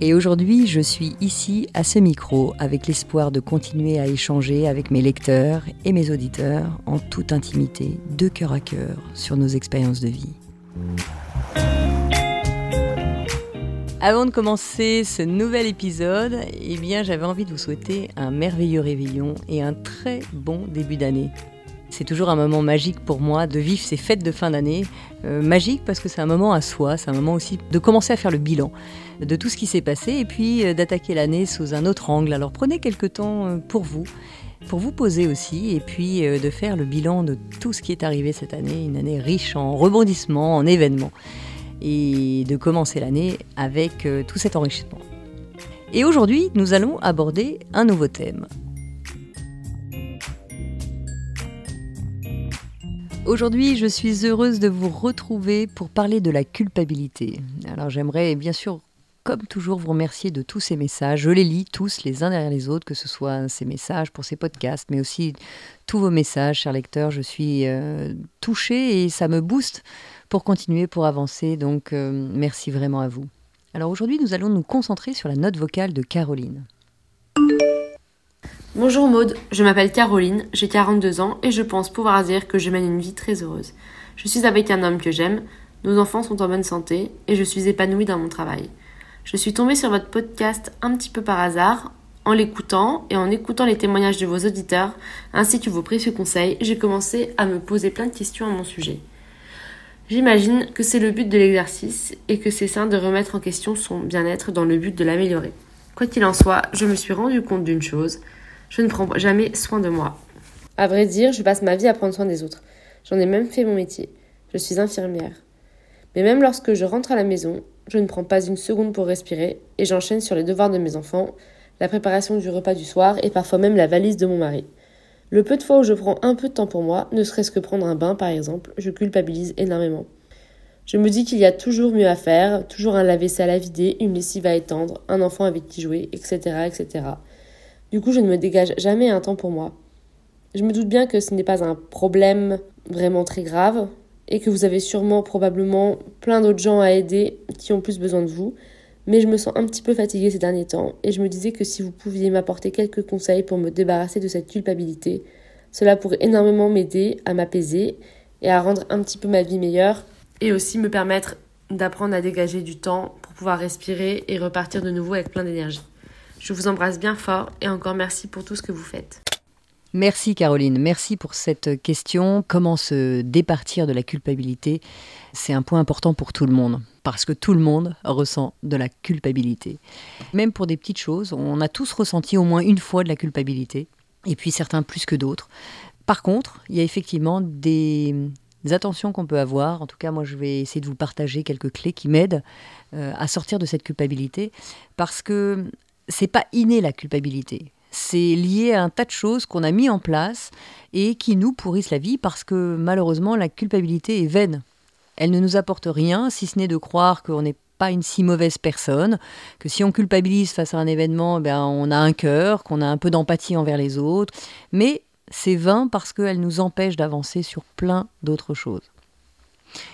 Et aujourd'hui, je suis ici à ce micro avec l'espoir de continuer à échanger avec mes lecteurs et mes auditeurs en toute intimité, de cœur à cœur, sur nos expériences de vie. Avant de commencer ce nouvel épisode, eh j'avais envie de vous souhaiter un merveilleux réveillon et un très bon début d'année. C'est toujours un moment magique pour moi de vivre ces fêtes de fin d'année. Euh, magique parce que c'est un moment à soi, c'est un moment aussi de commencer à faire le bilan de tout ce qui s'est passé et puis euh, d'attaquer l'année sous un autre angle. Alors prenez quelques temps euh, pour vous, pour vous poser aussi et puis de faire le bilan de tout ce qui est arrivé cette année, une année riche en rebondissements, en événements et de commencer l'année avec tout cet enrichissement. Et aujourd'hui, nous allons aborder un nouveau thème, Aujourd'hui, je suis heureuse de vous retrouver pour parler de la culpabilité. Alors j'aimerais bien sûr, comme toujours, vous remercier de tous ces messages. Je les lis tous les uns derrière les autres, que ce soit ces messages pour ces podcasts, mais aussi tous vos messages, chers lecteurs. Je suis euh, touchée et ça me booste pour continuer, pour avancer. Donc euh, merci vraiment à vous. Alors aujourd'hui, nous allons nous concentrer sur la note vocale de Caroline. Bonjour Maude, je m'appelle Caroline, j'ai 42 ans et je pense pouvoir dire que je mène une vie très heureuse. Je suis avec un homme que j'aime, nos enfants sont en bonne santé et je suis épanouie dans mon travail. Je suis tombée sur votre podcast un petit peu par hasard. En l'écoutant et en écoutant les témoignages de vos auditeurs ainsi que vos précieux conseils, j'ai commencé à me poser plein de questions à mon sujet. J'imagine que c'est le but de l'exercice et que c'est sain de remettre en question son bien-être dans le but de l'améliorer. Quoi qu'il en soit, je me suis rendu compte d'une chose, je ne prends jamais soin de moi. À vrai dire, je passe ma vie à prendre soin des autres. J'en ai même fait mon métier. Je suis infirmière. Mais même lorsque je rentre à la maison, je ne prends pas une seconde pour respirer et j'enchaîne sur les devoirs de mes enfants, la préparation du repas du soir et parfois même la valise de mon mari. Le peu de fois où je prends un peu de temps pour moi, ne serait-ce que prendre un bain par exemple, je culpabilise énormément. Je me dis qu'il y a toujours mieux à faire, toujours un lave-vaisselle à vider, une lessive à étendre, un enfant avec qui jouer, etc., etc. Du coup, je ne me dégage jamais un temps pour moi. Je me doute bien que ce n'est pas un problème vraiment très grave et que vous avez sûrement probablement plein d'autres gens à aider qui ont plus besoin de vous, mais je me sens un petit peu fatiguée ces derniers temps et je me disais que si vous pouviez m'apporter quelques conseils pour me débarrasser de cette culpabilité, cela pourrait énormément m'aider à m'apaiser et à rendre un petit peu ma vie meilleure et aussi me permettre d'apprendre à dégager du temps pour pouvoir respirer et repartir de nouveau avec plein d'énergie. Je vous embrasse bien fort et encore merci pour tout ce que vous faites. Merci Caroline, merci pour cette question. Comment se départir de la culpabilité? C'est un point important pour tout le monde, parce que tout le monde ressent de la culpabilité. Même pour des petites choses, on a tous ressenti au moins une fois de la culpabilité, et puis certains plus que d'autres. Par contre, il y a effectivement des, attentions qu'on peut avoir. En tout cas, moi, je vais essayer de vous partager quelques clés qui m'aident euh, à sortir de cette culpabilité, parce que c'est pas inné la culpabilité. C'est lié à un tas de choses qu'on a mis en place et qui nous pourrissent la vie parce que malheureusement la culpabilité est vaine. Elle ne nous apporte rien si ce n'est de croire qu'on n'est pas une si mauvaise personne, que si on culpabilise face à un événement, ben on a un cœur, qu'on a un peu d'empathie envers les autres, mais c'est vain parce qu'elle nous empêche d'avancer sur plein d'autres choses.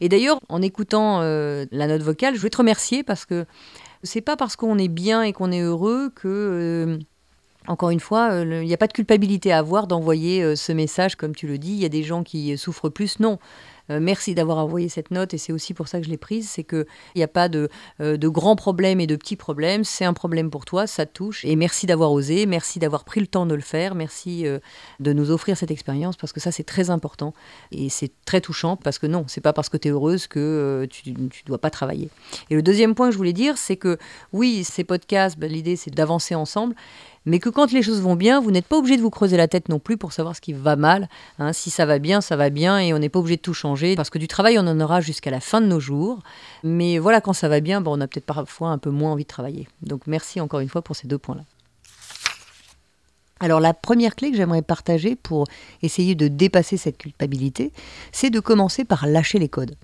Et d'ailleurs, en écoutant euh, la note vocale, je vais te remercier parce que c'est pas parce qu'on est bien et qu'on est heureux que euh, encore une fois, il n'y a pas de culpabilité à avoir d'envoyer ce message, comme tu le dis. Il y a des gens qui souffrent plus. Non, euh, merci d'avoir envoyé cette note et c'est aussi pour ça que je l'ai prise. C'est qu'il n'y a pas de, euh, de grands problèmes et de petits problèmes. C'est un problème pour toi, ça te touche. Et merci d'avoir osé, merci d'avoir pris le temps de le faire, merci euh, de nous offrir cette expérience parce que ça, c'est très important et c'est très touchant parce que non, c'est pas parce que tu es heureuse que tu ne dois pas travailler. Et le deuxième point que je voulais dire, c'est que oui, ces podcasts, ben, l'idée c'est d'avancer ensemble mais que quand les choses vont bien, vous n'êtes pas obligé de vous creuser la tête non plus pour savoir ce qui va mal. Hein. Si ça va bien, ça va bien et on n'est pas obligé de tout changer parce que du travail, on en aura jusqu'à la fin de nos jours. Mais voilà, quand ça va bien, on a peut-être parfois un peu moins envie de travailler. Donc merci encore une fois pour ces deux points-là. Alors la première clé que j'aimerais partager pour essayer de dépasser cette culpabilité, c'est de commencer par lâcher les codes.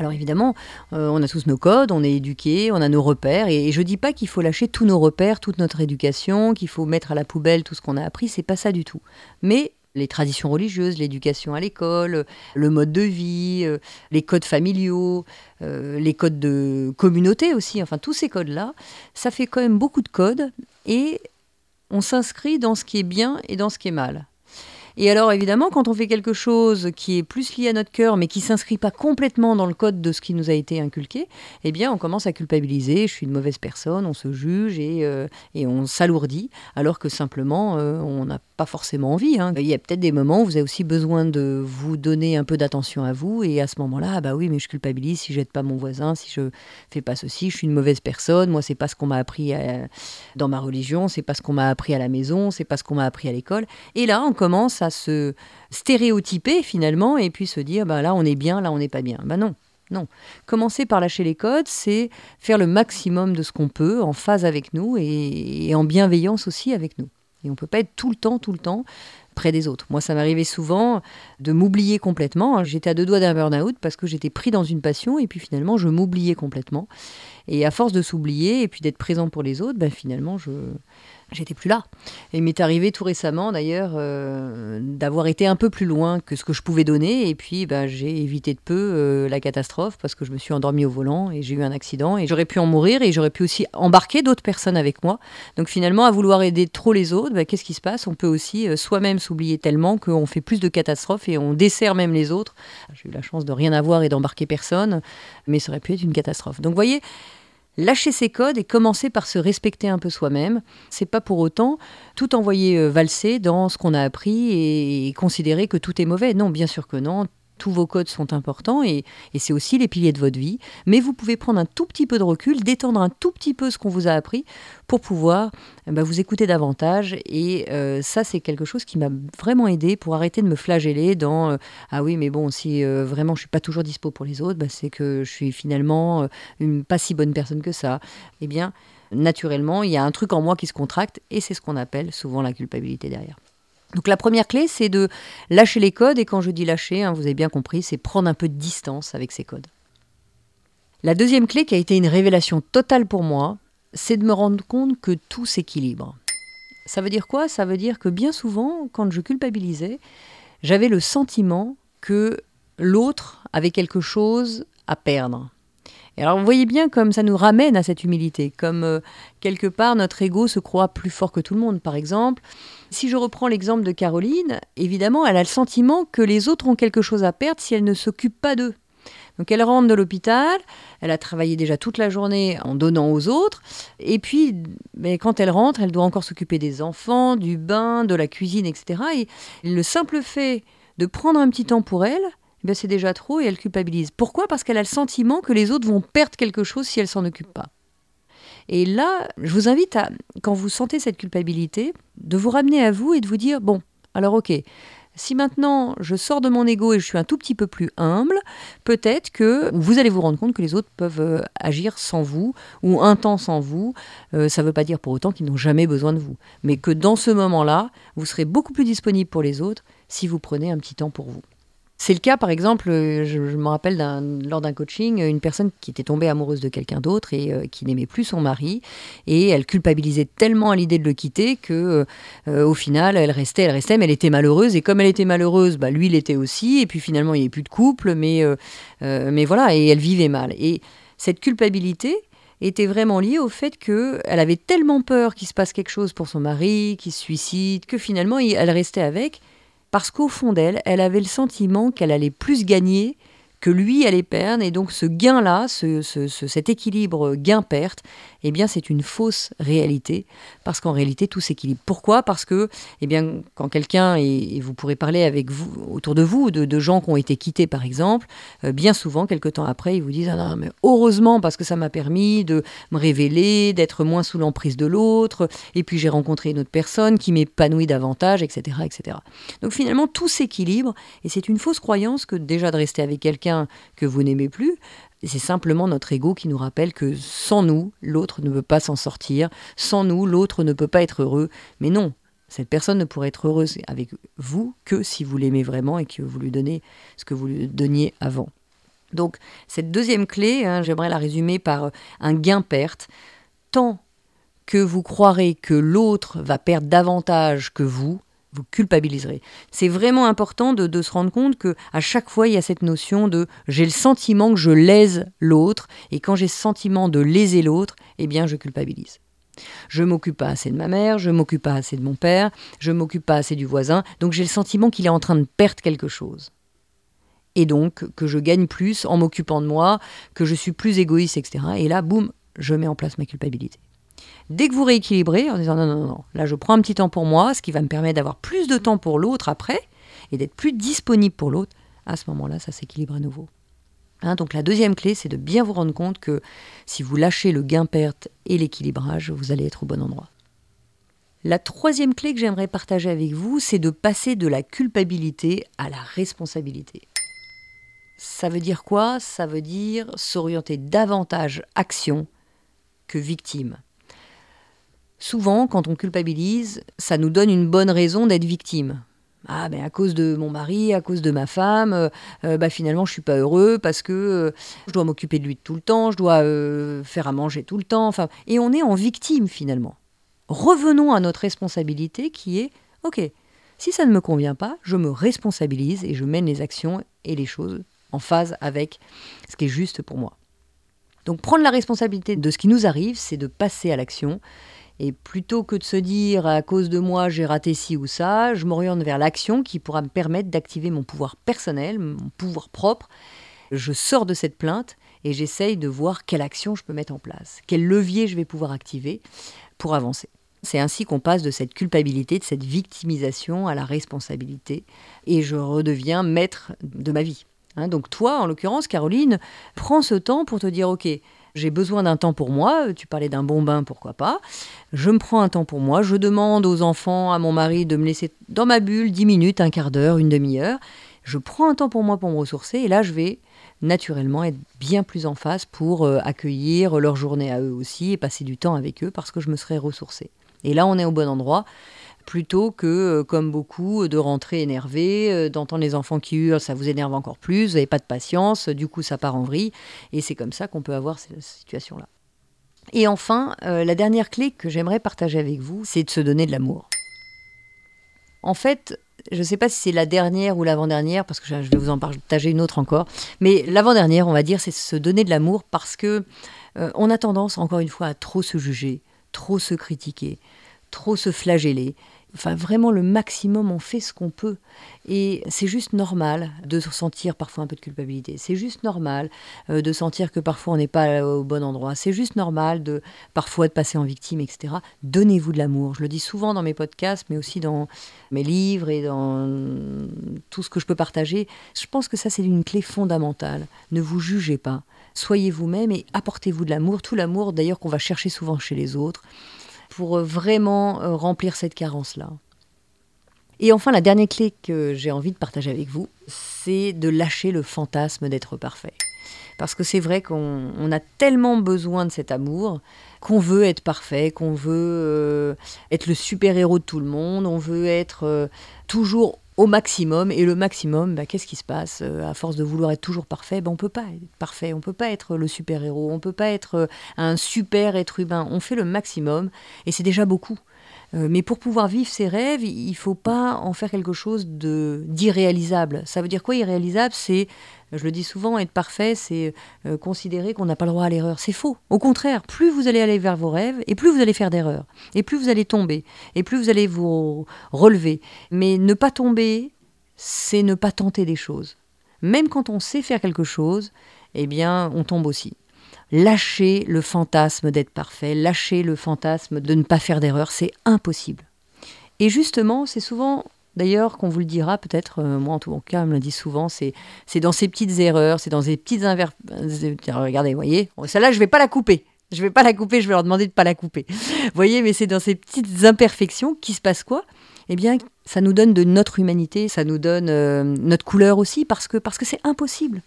Alors évidemment, euh, on a tous nos codes, on est éduqués, on a nos repères, et, je dis pas qu'il faut lâcher tous nos repères, toute notre éducation, qu'il faut mettre à la poubelle tout ce qu'on a appris, c'est pas ça du tout. Mais les traditions religieuses, l'éducation à l'école, le mode de vie, euh, les codes familiaux, euh, les codes de communauté aussi, enfin tous ces codes-là, ça fait quand même beaucoup de codes et on s'inscrit dans ce qui est bien et dans ce qui est mal. Et alors évidemment, quand on fait quelque chose qui est plus lié à notre cœur, mais qui s'inscrit pas complètement dans le code de ce qui nous a été inculqué, eh bien on commence à culpabiliser, je suis une mauvaise personne, on se juge et, euh, et on s'alourdit, alors que simplement euh, on n'a pas forcément envie. Hein. Il y a peut-être des moments où vous avez aussi besoin de vous donner un peu d'attention à vous, et à ce moment-là, ah bah oui, mais je culpabilise si j'aide pas mon voisin, si je fais pas ceci, je suis une mauvaise personne, moi c'est pas ce qu'on m'a appris dans ma religion, c'est pas ce qu'on m'a appris à la maison, c'est pas ce qu'on m'a appris à l'école. Et là, on commence à se stéréotyper finalement et puis se dire bah là on est bien, là on n'est pas bien. Bah non. Non. Commencer par lâcher les codes, c'est faire le maximum de ce qu'on peut en phase avec nous et, en bienveillance aussi avec nous. Et on ne peut pas être tout le temps, tout le temps près des autres. Moi, ça m'arrivait souvent de m'oublier complètement. J'étais à deux doigts d'un burn-out parce que j'étais pris dans une passion et puis finalement, je m'oubliais complètement. Et à force de s'oublier et puis d'être présent pour les autres, ben, finalement, je, j'étais plus là. Et il m'est arrivé tout récemment d'ailleurs euh, d'avoir été un peu plus loin que ce que je pouvais donner et puis ben, j'ai évité de peu euh, la catastrophe parce que je me suis endormie au volant et j'ai eu un accident et j'aurais pu en mourir et j'aurais pu aussi embarquer d'autres personnes avec moi. Donc finalement à vouloir aider trop les autres, ben, qu'est-ce qui se passe? On peut aussi euh, soi-même s'oublier tellement qu'on fait plus de catastrophes et on dessert même les autres. J'ai eu la chance de rien avoir et d'embarquer personne, mais ça aurait pu être une catastrophe. Donc vous voyez, lâcher ses codes et commencer par se respecter un peu soi-même. C'est pas pour autant tout envoyer euh, valser dans ce qu'on a appris et considérer que tout est mauvais. Non, bien sûr que non tous vos codes sont importants et, c'est aussi les piliers de votre vie. Mais vous pouvez prendre un tout petit peu de recul, détendre un tout petit peu ce qu'on vous a appris pour pouvoir eh ben, vous écouter davantage. Et euh, ça, c'est quelque chose qui m'a vraiment aidé pour arrêter de me flageller dans euh, Ah oui, mais bon, si euh, vraiment je suis pas toujours dispo pour les autres, bah, c'est que je suis finalement une pas si bonne personne que ça. Eh bien, naturellement, il y a un truc en moi qui se contracte et c'est ce qu'on appelle souvent la culpabilité derrière. Donc la première clé, c'est de lâcher les codes, et quand je dis lâcher, hein, vous avez bien compris, c'est prendre un peu de distance avec ces codes. La deuxième clé qui a été une révélation totale pour moi, c'est de me rendre compte que tout s'équilibre. Ça veut dire quoi? Ça veut dire que bien souvent, quand je culpabilisais, j'avais le sentiment que l'autre avait quelque chose à perdre. Et alors vous voyez bien comme ça nous ramène à cette humilité, comme euh, quelque part notre ego se croit plus fort que tout le monde. Par exemple, si je reprends l'exemple de Caroline, évidemment, elle a le sentiment que les autres ont quelque chose à perdre si elle ne s'occupe pas d'eux. Donc elle rentre de l'hôpital, elle a travaillé déjà toute la journée en donnant aux autres, et puis mais quand elle rentre, elle doit encore s'occuper des enfants, du bain, de la cuisine, etc. Et le simple fait de prendre un petit temps pour elle, eh c'est déjà trop et elle culpabilise. Pourquoi? Parce qu'elle a le sentiment que les autres vont perdre quelque chose si elle s'en occupe pas. Et là, je vous invite à, quand vous sentez cette culpabilité, de vous ramener à vous et de vous dire, bon, alors ok, si maintenant je sors de mon ego et je suis un tout petit peu plus humble, peut-être que vous allez vous rendre compte que les autres peuvent euh, agir sans vous ou un temps sans vous. Euh, ça ne veut pas dire pour autant qu'ils n'ont jamais besoin de vous, mais que dans ce moment-là, vous serez beaucoup plus disponible pour les autres si vous prenez un petit temps pour vous. C'est le cas, par exemple, euh, je, me rappelle lors d'un coaching, une personne qui était tombée amoureuse de quelqu'un d'autre et euh, qui n'aimait plus son mari. Et elle culpabilisait tellement à l'idée de le quitter que, euh, au final, elle restait, elle restait, mais elle était malheureuse. Et comme elle était malheureuse, bah, lui, il était aussi. Et puis finalement, il n'y avait plus de couple, mais, mais voilà, et elle vivait mal. Et cette culpabilité, était vraiment liée au fait qu'elle avait tellement peur qu'il se passe quelque chose pour son mari, qu'il se suicide, que finalement elle restait avec, parce qu'au fond d'elle, elle avait le sentiment qu'elle allait plus gagner que lui allait perdre. Et donc ce gain-là, ce, cet équilibre gain-perte, eh bien c'est une fausse réalité, parce qu'en réalité tout s'équilibre. Pourquoi? Parce que eh bien, quand quelqu'un, et, vous pourrez parler avec vous, autour de vous, de, gens qui ont été quittés par exemple, euh, bien souvent, quelques temps après, ils vous disent ah non, mais heureusement, parce que ça m'a permis de me révéler, d'être moins sous l'emprise de l'autre, et puis j'ai rencontré une autre personne qui m'épanouit davantage, etc., etc. Donc finalement, tout s'équilibre, et c'est une fausse croyance que déjà de rester avec quelqu'un que vous n'aimez plus, c'est simplement notre ego qui nous rappelle que sans nous, l'autre ne peut pas s'en sortir, sans nous, l'autre ne peut pas être heureux. Mais non, cette personne ne pourrait être heureuse avec vous que si vous l'aimez vraiment et que vous lui donnez ce que vous lui donniez avant. Donc cette deuxième clé, hein, j'aimerais la résumer par un gain-perte. Tant que vous croirez que l'autre va perdre davantage que vous, vous culpabiliserez. C'est vraiment important de, se rendre compte que à chaque fois il y a cette notion de j'ai le sentiment que je lèse l'autre et quand j'ai ce sentiment de léser l'autre, eh bien je culpabilise. Je m'occupe pas assez de ma mère, je m'occupe pas assez de mon père, je m'occupe pas assez du voisin, donc j'ai le sentiment qu'il est en train de perdre quelque chose. Et donc que je gagne plus en m'occupant de moi, que je suis plus égoïste, etc. Et là, boum, je mets en place ma culpabilité. Dès que vous rééquilibrez en disant non, non, non, là je prends un petit temps pour moi, ce qui va me permettre d'avoir plus de temps pour l'autre après et d'être plus disponible pour l'autre, à ce moment-là, ça s'équilibre à nouveau. Hein, donc la deuxième clé, c'est de bien vous rendre compte que si vous lâchez le gain-perte et l'équilibrage, vous allez être au bon endroit. La troisième clé que j'aimerais partager avec vous, c'est de passer de la culpabilité à la responsabilité. Ça veut dire quoi? Ça veut dire s'orienter davantage action que victime. Souvent, quand on culpabilise, ça nous donne une bonne raison d'être victime. Ah ben à cause de mon mari, à cause de ma femme, euh, euh, bah finalement je suis pas heureux parce que euh, je dois m'occuper de lui tout le temps, je dois faire à manger tout le temps, enfin et on est en victime finalement. Revenons à notre responsabilité qui est OK. Si ça ne me convient pas, je me responsabilise et je mène les actions et les choses en phase avec ce qui est juste pour moi. Donc prendre la responsabilité de ce qui nous arrive, c'est de passer à l'action et plutôt que de se dire à cause de moi j'ai raté ci ou ça, je m'oriente vers l'action qui pourra me permettre d'activer mon pouvoir personnel, mon pouvoir propre. Je sors de cette plainte et j'essaye de voir quelle action je peux mettre en place, quel levier je vais pouvoir activer pour avancer. C'est ainsi qu'on passe de cette culpabilité, de cette victimisation à la responsabilité et je redeviens maître de ma vie. Hein, donc toi, en l'occurrence, Caroline, prends ce temps pour te dire, ok, j'ai besoin d'un temps pour moi. Tu parlais d'un bon bain, pourquoi pas. Je me prends un temps pour moi. Je demande aux enfants, à mon mari de me laisser dans ma bulle 10 minutes, un quart d'heure, une demi-heure. Je prends un temps pour moi pour me ressourcer. Et là, je vais naturellement être bien plus en face pour euh, accueillir leur journée à eux aussi et passer du temps avec eux parce que je me serai ressourcée. Et là, on est au bon endroit plutôt que, euh, comme beaucoup, de rentrer énervé, euh, d'entendre les enfants qui hurlent, ça vous énerve encore plus, vous n'avez pas de patience, du coup ça part en vrille, et c'est comme ça qu'on peut avoir cette situation-là. Et enfin, euh, la dernière clé que j'aimerais partager avec vous, c'est de se donner de l'amour. En fait, je ne sais pas si c'est la dernière ou l'avant-dernière, parce que je vais vous en partager une autre encore, mais l'avant-dernière, on va dire, c'est se donner de l'amour parce que on a tendance, encore une fois, à trop se juger, trop se critiquer, trop se flageller, Enfin, vraiment, le maximum, on fait ce qu'on peut. Et c'est juste normal de sentir parfois un peu de culpabilité. C'est juste normal euh, de sentir que parfois on n'est pas au bon endroit. C'est juste normal de parfois de passer en victime, etc. Donnez-vous de l'amour. Je le dis souvent dans mes podcasts, mais aussi dans mes livres et dans tout ce que je peux partager. Je pense que ça, c'est une clé fondamentale. Ne vous jugez pas. Soyez vous-même et apportez-vous de l'amour. Tout l'amour, d'ailleurs, qu'on va chercher souvent chez les autres pour euh, vraiment euh, remplir cette carence-là. Et enfin, la dernière clé que j'ai envie de partager avec vous, c'est de lâcher le fantasme d'être parfait. Parce que c'est vrai qu'on a tellement besoin de cet amour qu'on veut être parfait, qu'on veut euh, être le super-héros de tout le monde, on veut être toujours au maximum. Et le maximum, bah, qu'est-ce qui se passe euh, À force de vouloir être toujours parfait, bah, on peut pas être parfait, on peut pas être le super-héros, on peut pas être euh, un super être humain. On fait le maximum et c'est déjà beaucoup. Euh, mais pour pouvoir vivre ses rêves, il ne faut pas en faire quelque chose d'irréalisable. Ça veut dire quoi irréalisable? C'est, je le dis souvent, être parfait, c'est euh, considérer qu'on n'a pas le droit à l'erreur. C'est faux. Au contraire, plus vous allez aller vers vos rêves, et plus vous allez faire d'erreurs, et plus vous allez tomber, et plus vous allez vous relever. Mais ne pas tomber, c'est ne pas tenter des choses. Même quand on sait faire quelque chose, eh bien, on tombe aussi. Lâcher le fantasme d'être parfait, lâcher le fantasme de ne pas faire d'erreur, c'est impossible. Et justement, c'est souvent, d'ailleurs, qu'on vous le dira, peut-être, euh, moi en tout cas, on me l'a dit souvent, c'est, dans ces petites erreurs, c'est dans ces petites inver... Euh, regardez, vous voyez, celle-là, je ne vais pas la couper. Je ne vais pas la couper, je vais leur demander de ne pas la couper. Vous voyez, mais c'est dans ces petites imperfections qui se passe quoi? Eh bien, ça nous donne de notre humanité, ça nous donne euh, notre couleur aussi, parce que parce que c'est impossible.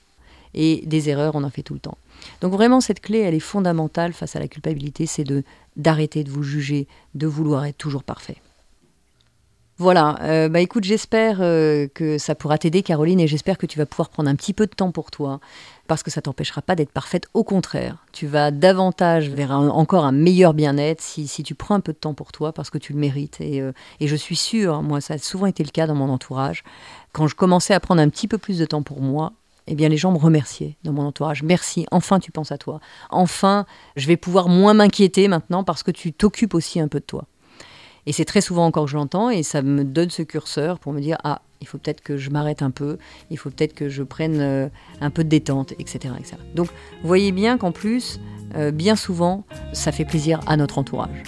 Et des erreurs, on en fait tout le temps. Donc vraiment, cette clé, elle est fondamentale face à la culpabilité, c'est de d'arrêter de vous juger, de vouloir être toujours parfait. Voilà, euh, bah écoute, j'espère euh, que ça pourra t'aider, Caroline, et j'espère que tu vas pouvoir prendre un petit peu de temps pour toi, parce que ça t'empêchera pas d'être parfaite. Au contraire, tu vas davantage vers encore un meilleur bien-être si, tu prends un peu de temps pour toi, parce que tu le mérites. Et, euh, et je suis sûre, moi, ça a souvent été le cas dans mon entourage, quand je commençais à prendre un petit peu plus de temps pour moi, eh bien les gens me remerciaient dans mon entourage. Merci, enfin tu penses à toi. Enfin, je vais pouvoir moins m'inquiéter maintenant parce que tu t'occupes aussi un peu de toi. Et c'est très souvent encore que je l'entends et ça me donne ce curseur pour me dire ah il faut peut-être que je m'arrête un peu, il faut peut-être que je prenne euh, un peu de détente, etc. etc. Donc voyez bien qu'en plus, euh, bien souvent, ça fait plaisir à notre entourage.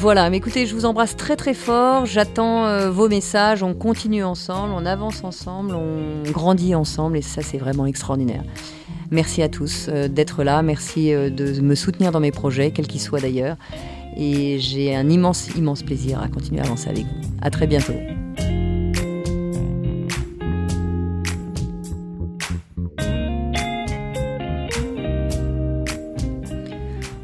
Voilà, mais écoutez, je vous embrasse très très fort, j'attends euh, vos messages, on continue ensemble, on avance ensemble, on grandit ensemble et ça c'est vraiment extraordinaire. Merci à tous euh, d'être là, merci euh, de me soutenir dans mes projets, quels qu'ils soient d'ailleurs, et j'ai un immense immense plaisir à continuer à avancer avec vous. À très bientôt.